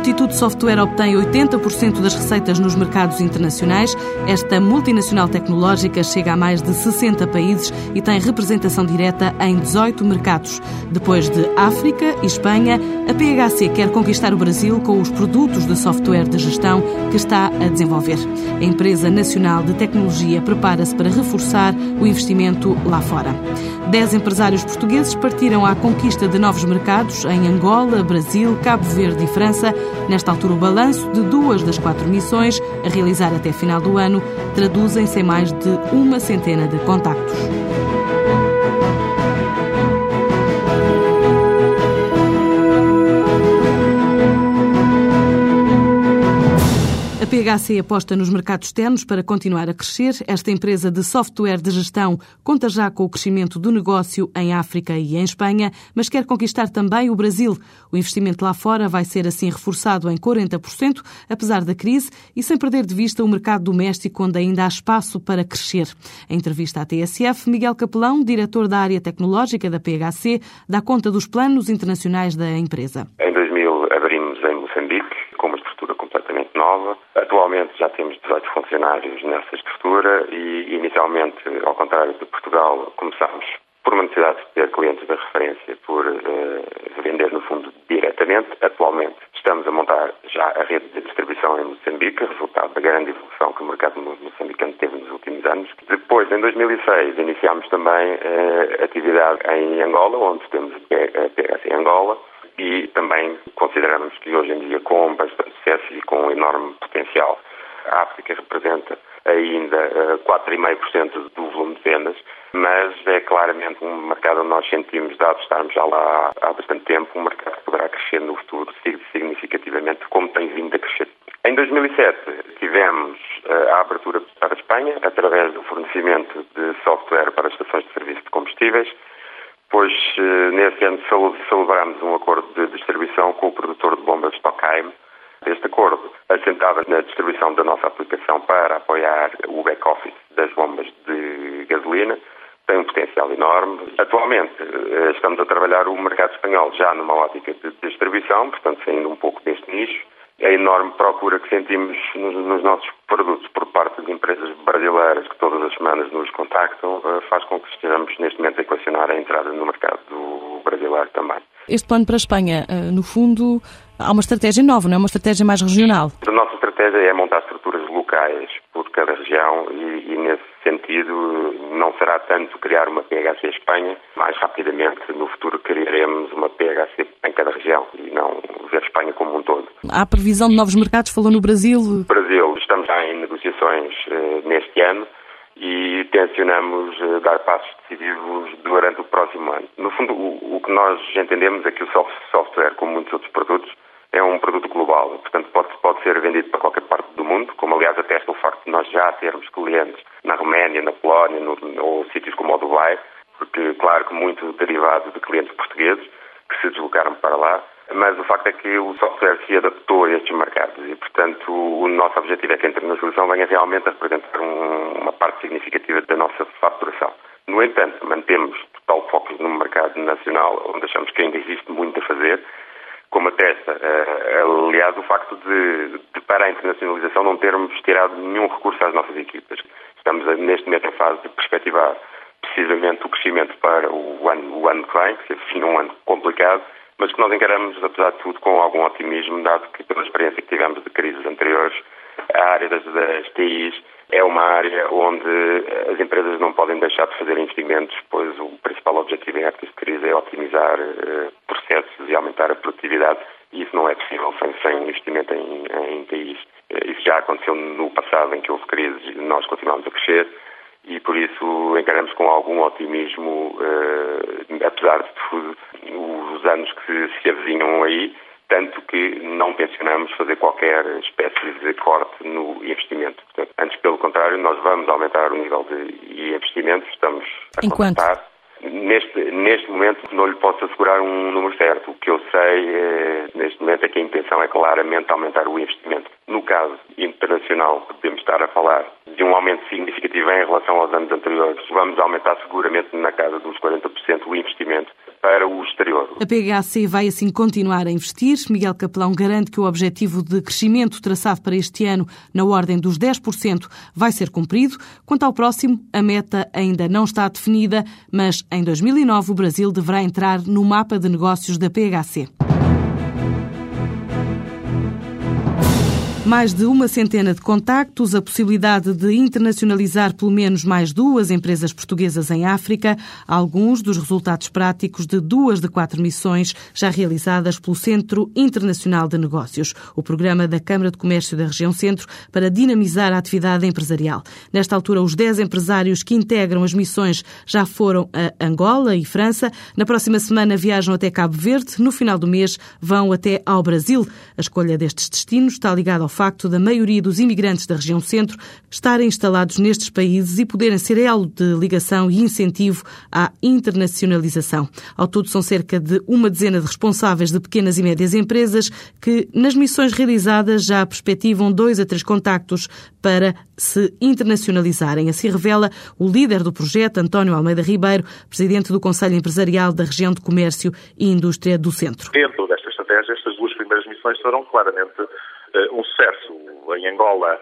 Altitude Software obtém 80% das receitas nos mercados internacionais. Esta multinacional tecnológica chega a mais de 60 países e tem representação direta em 18 mercados. Depois de África e Espanha, a PHC quer conquistar o Brasil com os produtos de software de gestão que está a desenvolver. A empresa nacional de tecnologia prepara-se para reforçar o investimento lá fora. Dez empresários portugueses partiram à conquista de novos mercados em Angola, Brasil, Cabo Verde e França. Nesta altura, o balanço de duas das quatro missões a realizar até final do ano traduzem-se em mais de uma centena de contactos. PHC aposta nos mercados externos para continuar a crescer. Esta empresa de software de gestão conta já com o crescimento do negócio em África e em Espanha, mas quer conquistar também o Brasil. O investimento lá fora vai ser assim reforçado em 40%, apesar da crise, e sem perder de vista o mercado doméstico, onde ainda há espaço para crescer. Em entrevista à TSF, Miguel Capelão, diretor da área tecnológica da PHC, dá conta dos planos internacionais da empresa. Em nova. Atualmente já temos 18 funcionários nessa estrutura e, inicialmente, ao contrário de Portugal, começámos por uma necessidade de ter clientes de referência, por uh, vender, no fundo, diretamente. Atualmente estamos a montar já a rede de distribuição em Moçambique, resultado da grande evolução que o mercado moçambicano teve nos últimos anos. Depois, em 2006, iniciámos também uh, atividade em Angola, onde temos a PHC Angola, e também consideramos que hoje em dia, com bastante sucesso e com enorme potencial, a África representa ainda 4,5% eh, do volume de vendas, mas é claramente um mercado onde nós sentimos, dado estarmos já lá há bastante tempo, um mercado que poderá crescer no futuro significativamente, como tem vindo a crescer. Em 2007 tivemos eh, a abertura para a Espanha, através do fornecimento de software para as estações de serviço de combustíveis, Pois, eh, nesse ano, celebramos um acordo de distribuição com o produtor de bombas Stockheim. Este acordo assentava na distribuição da nossa aplicação para apoiar o back-office das bombas de gasolina. Tem um potencial enorme. Atualmente, eh, estamos a trabalhar o mercado espanhol já numa ótica de distribuição, portanto, saindo um pouco deste nicho a enorme procura que sentimos nos, nos, nossos produtos por parte de empresas que todas as semanas nos contactam uh, faz com que estejamos neste momento a equacionar a entrada no mercado brasileiro também. Este plano para a Espanha, uh, no fundo, há uma estratégia nova, não é uma estratégia mais regional? A nossa estratégia é montar estruturas locais por cada região e, e nesse sentido não será tanto criar uma PHC Espanha, mais rapidamente no futuro criaremos uma PHC em cada região e não ver Espanha como um todo. Há previsão de novos mercados? Falou no Brasil? Brasil, já em negociações uh, neste ano e tencionamos uh, dar passos decisivos durante o próximo ano. No fundo, o, o que nós entendemos é que o software, como muitos outros produtos, é um produto global, portanto pode, pode ser vendido para qualquer parte do mundo, como aliás atesta o facto de nós já termos clientes na Roménia, na Polónia no, ou sítios como o Dubai, porque claro que muito derivado de clientes portugueses que se deslocaram para lá, mas o facto é que o software se adaptou a estes mercados e, portanto, o nosso objetivo é que a internacionalização venha realmente a representar um, uma parte significativa da nossa faturação. No entanto, mantemos total foco no mercado nacional, onde achamos que ainda existe muito a fazer, como atesta, uh, aliás, o facto de, de, para a internacionalização, não termos tirado nenhum recurso às nossas equipas. Estamos neste momento em fase de perspectivar precisamente o crescimento para o ano, o ano que vem, que se um ano complicado, mas que nós encaramos, apesar de tudo, com algum otimismo, dado que pela experiência que tivemos de crises anteriores, a área das, das TIs é uma área onde as empresas não podem deixar de fazer investimentos, pois o principal objetivo em épocas de crise é otimizar uh, processos e aumentar a produtividade, e isso não é possível sem, sem investimento em, em TIs. Uh, isso já aconteceu no passado, em que houve crises e nós continuamos a crescer, e por isso encaramos com algum otimismo, uh, apesar de tudo, os anos que se avizinham aí, tanto que não tencionamos fazer qualquer espécie de corte no investimento. Portanto, antes, pelo contrário, nós vamos aumentar o nível de investimento, estamos a Enquanto? Neste, neste momento não lhe posso assegurar um número certo. O que eu sei é, neste momento é que a intenção é claramente aumentar o investimento. No caso internacional, podemos estar a falar de um aumento significativo em relação aos anos anteriores. Vamos aumentar seguramente na casa dos 40% o investimento para o exterior. A PHC vai assim continuar a investir. Miguel Capelão garante que o objetivo de crescimento traçado para este ano, na ordem dos 10%, vai ser cumprido. Quanto ao próximo, a meta ainda não está definida, mas em 2009 o Brasil deverá entrar no mapa de negócios da PHC. Mais de uma centena de contactos, a possibilidade de internacionalizar pelo menos mais duas empresas portuguesas em África, alguns dos resultados práticos de duas de quatro missões já realizadas pelo Centro Internacional de Negócios, o programa da Câmara de Comércio da Região Centro para dinamizar a atividade empresarial. Nesta altura, os dez empresários que integram as missões já foram a Angola e França. Na próxima semana viajam até Cabo Verde. No final do mês vão até ao Brasil. A escolha destes destinos está ligada ao facto da maioria dos imigrantes da região centro estarem instalados nestes países e poderem ser elo de ligação e incentivo à internacionalização. Ao todo, são cerca de uma dezena de responsáveis de pequenas e médias empresas que, nas missões realizadas, já perspectivam dois a três contactos para se internacionalizarem. Assim revela o líder do projeto, António Almeida Ribeiro, presidente do Conselho Empresarial da Região de Comércio e Indústria do Centro. Dentro desta estratégia, estas duas primeiras missões serão claramente um sucesso. Em Angola,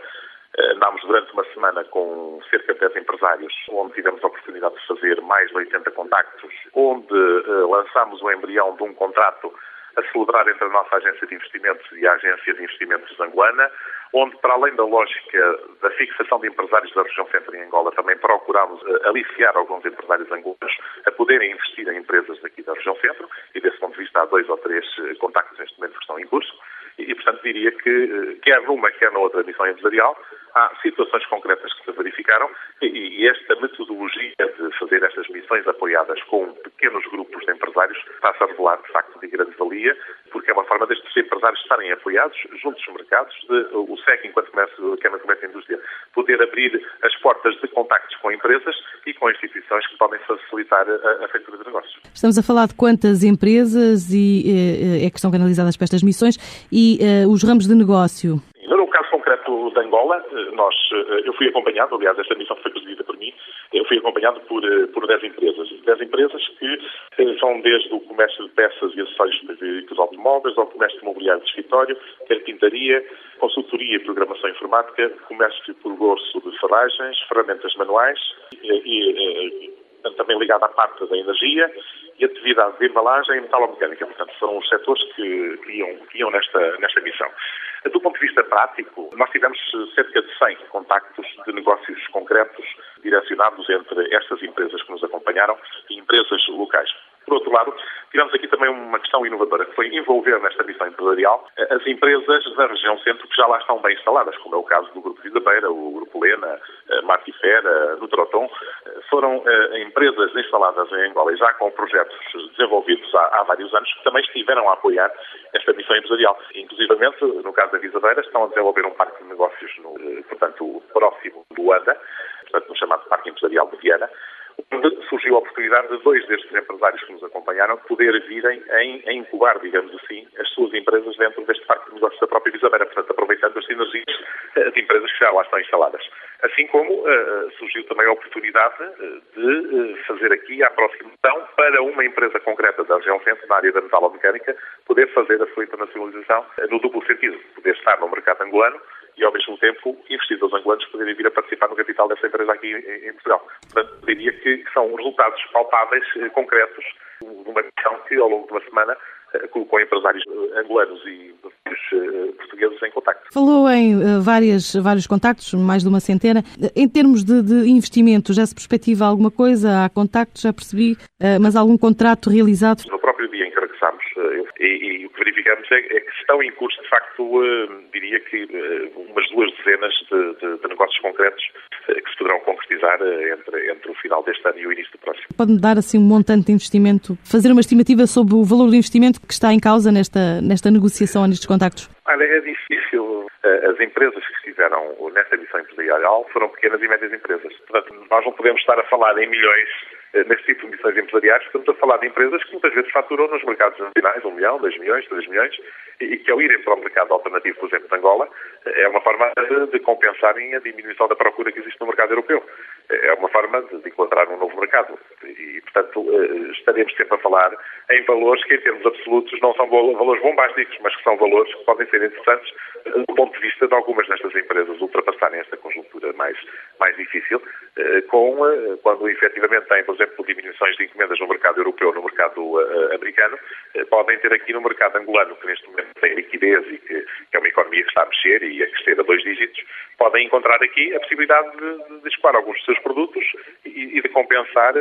eh, andámos durante uma semana com cerca de 10 empresários, onde tivemos a oportunidade de fazer mais de 80 contactos, onde eh, lançámos o embrião de um contrato a celebrar entre a nossa agência de investimentos e a agência de investimentos angolana, onde, para além da lógica da fixação de empresários da região centro em Angola, também procurámos aliciar alguns empresários angolanos a poderem investir em empresas daqui da região centro, e desse ponto de vista há dois ou três contactos neste momento que estão em curso e, portanto, diria que, eh, quer numa, quer na outra missão empresarial, há situações concretas que se verificaram e, e esta metodologia de fazer estas missões apoiadas com pequenos grupos de empresários está-se a revelar, de facto, de grande valia, porque é uma forma destes empresários estarem apoiados juntos aos mercados, de, o SEC, enquanto comércio, Câmara de Comércio e Indústria, poder abrir as portas de contactos com empresas e com instituições que podem facilitar a, a feitura de negócios. Estamos a falar de quantas empresas e, eh, é que estão canalizadas para estas missões e uh, os ramos de negócio? No caso concreto de Angola, eh, nós, eu fui acompanhado, aliás, esta missão foi presidida por mim, eu fui acompanhado por, por 10 empresas. 10 empresas que são desde o comércio de peças e acessórios de veículos automóveis ao comércio de mobiliário de escritório, carpintaria, consultoria e programação informática, comércio por gosto de ferragens, ferramentas manuais e, e também ligada à parte da energia e atividade de embalagem e metalomecânica. Portanto, são os setores que, que, iam, que iam nesta, nesta missão. Do ponto de vista prático, nós tivemos cerca de 100 contactos de negócios concretos direcionados entre estas empresas que nos acompanharam e empresas locais. Por outro lado, tivemos aqui também uma questão inovadora, que foi envolver nesta missão empresarial as empresas da região centro que já lá estão bem instaladas, como é o caso do Grupo Visabeira, o Grupo Lena, Martifera, Nutroton. Foram eh, empresas instaladas em Angola já com projetos desenvolvidos há, há, vários anos que também estiveram a apoiar esta missão empresarial. Inclusive, no caso da Visabeira, estão a desenvolver um parque de negócios, no, eh, portanto, próximo do Luanda, portanto, no chamado Parque Empresarial de Viana, onde surgiu a oportunidade de dois destes empresários que nos acompanharam poder virem em, em incubar, digamos assim, as suas empresas dentro deste parque de negócios da própria Visabeira, portanto, aproveitando as sinergias eh, de empresas que já lá estão instaladas. Assim como uh, surgiu também a oportunidade de fazer aqui a aproximação para uma empresa concreta da região centro, na área da metalomecânica, poder fazer a sua internacionalização no duplo sentido, poder estar no mercado angolano e, ao mesmo tempo, investidores angolanos poderem vir a participar no capital dessa empresa aqui em, Portugal. Portanto, diria que são resultados palpáveis, eh, concretos, de uma missão que, ao longo de uma semana, eh, colocou empresários eh, angolanos e portugueses em contacto. Falou em várias, vários contactos, mais de uma centena. Em termos de, de investimento, já se perspectiva alguma coisa? Há contactos, já percebi, mas algum contrato realizado? No próprio dia em que regressámos, verificamos é, é, que estão em curso, de facto, diria que umas duas dezenas de, de, de negócios concretos que se poderão concretizar entre, entre o final deste ano e o início do próximo. Pode-me dar assim um montante de investimento, fazer uma estimativa sobre o valor do investimento que está em causa nesta, nesta negociação, nestes contactos? Olha, é difícil. As empresas que estiveram nesta missão empresarial foram pequenas e médias empresas. Portanto, nós não podemos estar a falar em milhões neste tipo de missões empresariais, estamos a falar de empresas que muitas vezes faturam nos mercados nacionais um milhão, dois milhões, três milhões, e que ao irem para o mercado alternativo, por exemplo, de Angola, eh, é uma forma de compensarem a diminuição da procura que existe no mercado europeu. Eh, é uma forma de encontrar um novo mercado. e, portanto, estaremos sempre a falar em valores que, em termos absolutos, não são valores bombásticos, mas que são valores que podem ser interessantes do ponto de vista de algumas destas empresas ultrapassarem esta conjuntura mais, mais difícil, com, quando efetivamente têm, por exemplo, diminuições de encomendas no mercado europeu, no mercado americano, podem ter aqui no mercado angolano, que neste momento tem liquidez e que, que é uma economia que está a mexer e a crescer a dois dígitos, podem encontrar aqui a possibilidade de, de escoar alguns dos seus produtos e, e de compensar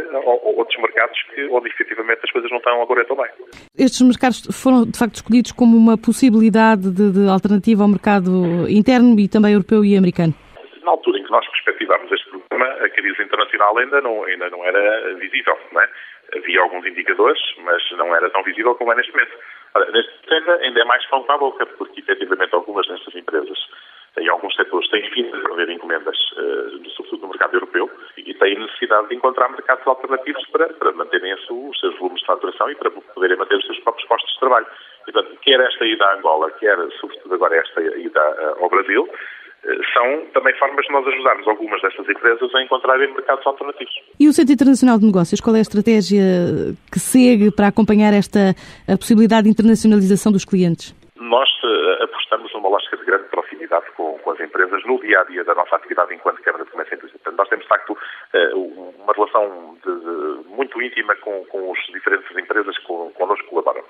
outros mercados que, onde efetivamente as coisas não estão agora tão bem. Estes mercados foram, de facto, escolhidos como uma possibilidade de, de alternativa ao mercado interno e também europeu e americano? Na altura em que nós perspectivámos este a crise internacional ainda não, ainda não era visível, não é? Havia alguns indicadores, mas não era tão visível como é neste momento. Ora, neste momento ainda é mais pão para a boca, porque efetivamente algumas destas empresas em alguns setores têm vindo a perder encomendas, uh, sobretudo no mercado europeu, e têm necessidade de encontrar mercados alternativos para, para manterem os seus volumes de faturação e para poderem manter os seus próprios postos de trabalho. Portanto, quer esta ida à Angola, quer, sobretudo agora, esta ida uh, ao Brasil, são também formas de nós ajudarmos algumas destas empresas a encontrarem mercados alternativos. E o Centro Internacional de Negócios, qual é a estratégia que segue para acompanhar esta possibilidade de internacionalização dos clientes? Nós apostamos numa lógica de grande proximidade com, com, as empresas no dia a dia da nossa atividade enquanto Câmara de Comércio e Indústria. Portanto, nós temos, de facto, eh, uma relação de, de, muito íntima com, com as diferentes empresas que connosco colaboram.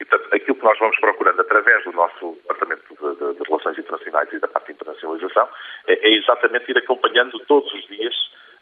E, portanto, aquilo que nós vamos procurando através do nosso Departamento de, de Relações Internacionais e da parte de internacionalização é, é exatamente ir acompanhando todos os dias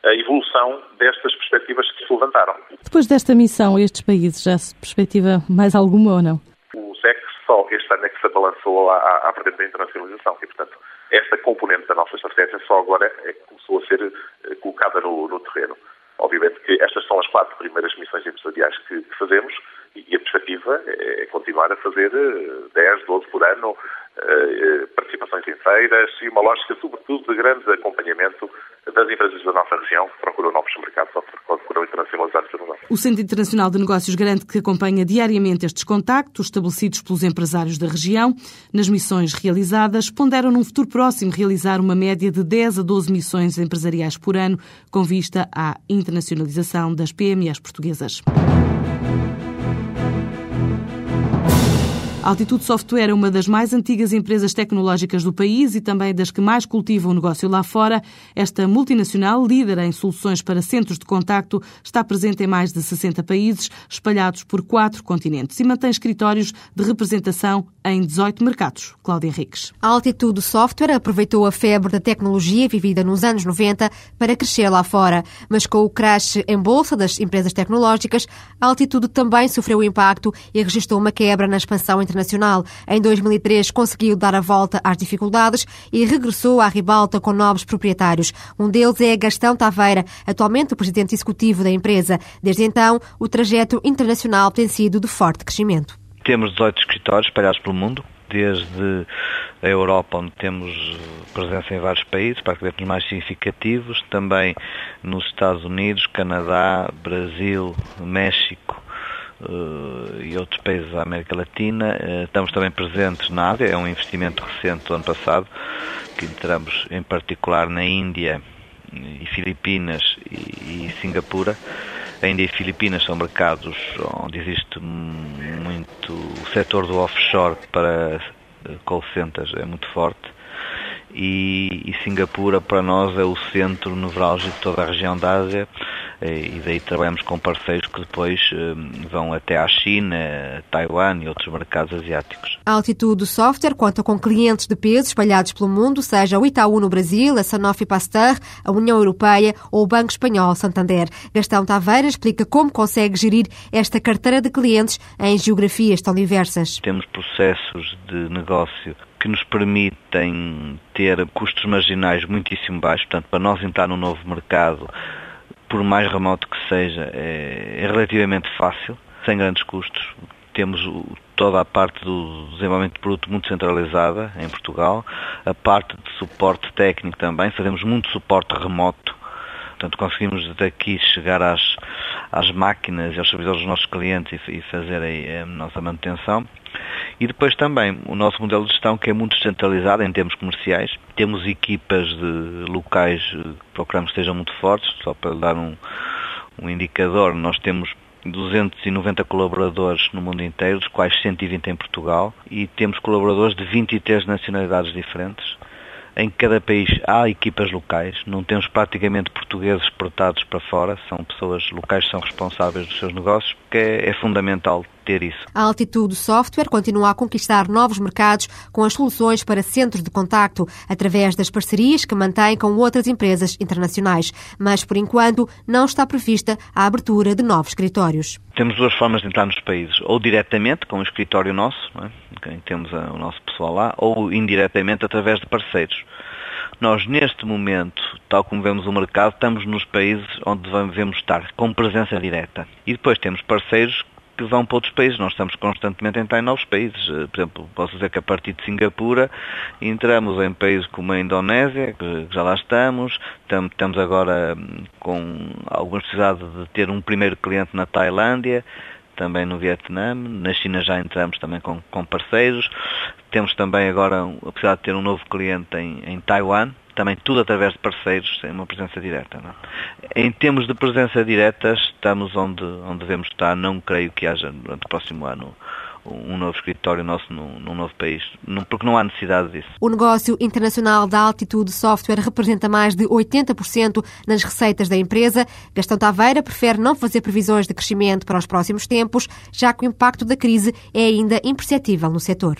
a evolução destas perspectivas que se levantaram. Depois desta missão a estes países, já se perspectiva mais alguma ou não? O SEC só este ano é que se abalançou à, à frente da internacionalização e, portanto, esta componente da nossa estratégia só agora é que começou a ser eh, colocada no, no terreno. Obviamente que estas são as quatro primeiras missões empresariais que, que fazemos e a perspectiva é continuar a fazer 10, eh, 12 por ano, eh, participações em feiras e uma lógica, sobretudo, de grande acompanhamento das empresas da nossa região que procuram novos mercados ou procuram internacionalizar o Centro Internacional de Negócios garante que acompanha diariamente estes contactos estabelecidos pelos empresários da região. Nas missões realizadas, ponderam num futuro próximo realizar uma média de 10 a 12 missões empresariais por ano, com vista à internacionalização das PMEs portuguesas. A Altitude Software é uma das mais antigas empresas tecnológicas do país e também das que mais cultivam o negócio lá fora. Esta multinacional, líder em soluções para centros de contacto, está presente em mais de 60 países, espalhados por quatro continentes e mantém escritórios de representação em 18 mercados. Cláudia Henriques. A Altitude Software aproveitou a febre da tecnologia vivida nos anos 90 para crescer lá fora, mas com o crash em bolsa das empresas tecnológicas, a Altitude também sofreu impacto e registrou uma quebra na expansão internacional internacional. Em 2003 conseguiu dar a volta às dificuldades e regressou à ribalta com novos proprietários. Um deles é Gastão Taveira, atualmente o presidente executivo da empresa. Desde então, o trajeto internacional tem sido de forte crescimento. Temos 18 escritórios espalhados pelo mundo, desde a Europa, onde temos presença em vários países, praticamente os mais significativos, também nos Estados Unidos, Canadá, Brasil, México, e outros países da América Latina. Uh, estamos também presentes na Ásia, é um investimento recente do ano passado, que entramos em particular na Índia e Filipinas e, e Singapura. A Índia e Filipinas são mercados onde existe muito o setor do offshore para eh, call centers é muito forte e, e Singapura para nós é o centro nevrálgico de toda a região da Ásia eh, e daí trabalhamos com parceiros que depois eh, vão até à China, Taiwan e outros mercados asiáticos. A Altitude Software conta com clientes de peso espalhados pelo mundo, seja o Itaú no Brasil, a Sanofi Pasteur, a União Europeia ou o Banco Espanhol Santander. Gastão Taveira explica como consegue gerir esta carteira de clientes em geografias tão diversas. Temos processos de negócio que nos permitem ter custos marginais muitíssimo baixos, portanto, para nós entrar num novo mercado por mais remoto que seja, é, é relativamente fácil, sem grandes custos. Temos toda a parte do desenvolvimento de produto muito centralizada em Portugal, a parte de suporte técnico também, fazemos muito suporte remoto, portanto conseguimos daqui chegar às, às máquinas e aos servidores dos nossos clientes e, e fazer a, a nossa manutenção. E depois também o nosso modelo de gestão que é muito descentralizado em termos comerciais. Temos equipas de locais que procuramos que sejam muito fortes, só para dar um, um indicador, nós temos 290 colaboradores no mundo inteiro, dos quais 120 em Portugal, e temos colaboradores de 23 nacionalidades diferentes. Em cada país há equipas locais, não temos praticamente portugueses exportados para fora, são pessoas locais que são responsáveis dos seus negócios, porque é, é fundamental ter isso. A Altitude Software continua a conquistar novos mercados com as soluções para centros de contacto, através das parcerias que mantém com outras empresas internacionais. Mas, por enquanto, não está prevista a abertura de novos escritórios. Temos duas formas de entrar nos países, ou diretamente com o escritório nosso, é? temos o nosso pessoal lá, ou indiretamente através de parceiros. Nós, neste momento, tal como vemos o mercado, estamos nos países onde devemos estar, com presença direta. E depois temos parceiros que vão para outros países. Nós estamos constantemente a entrar em novos países. Eh, por exemplo, posso dizer que a partir de Singapura entramos em países como a Indonésia, que já lá estamos. Estamos agora hum, com alguma necessidade de ter um primeiro cliente na Tailândia também no Vietnã, na China já entramos também com, com parceiros, temos também agora a possibilidade de ter um novo cliente em, em Taiwan, também tudo através de parceiros, sem uma presença direta. É? Em termos de presença direta, estamos onde, onde devemos estar. Não creio que haja, durante o próximo ano, um novo escritório nosso num, num, novo país, porque não há necessidade disso. O negócio internacional da Altitude Software representa mais de 80% nas receitas da empresa. Gastão Taveira prefere não fazer previsões de crescimento para os próximos tempos, já que o impacto da crise é ainda imperceptível no setor.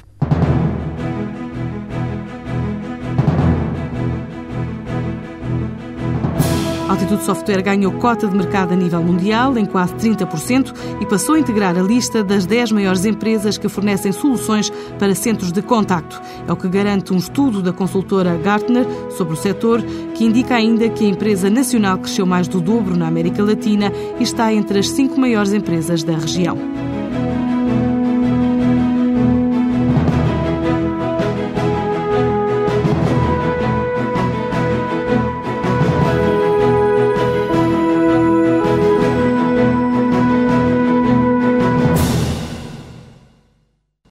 Altitude Software ganhou cota de mercado a nível mundial em quase 30% e passou a integrar a lista das 10 maiores empresas que fornecem soluções para centros de contacto. É o que garante um estudo da consultora Gartner sobre o setor, que indica ainda que a empresa nacional cresceu mais do dobro na América Latina e está entre as cinco maiores empresas da região.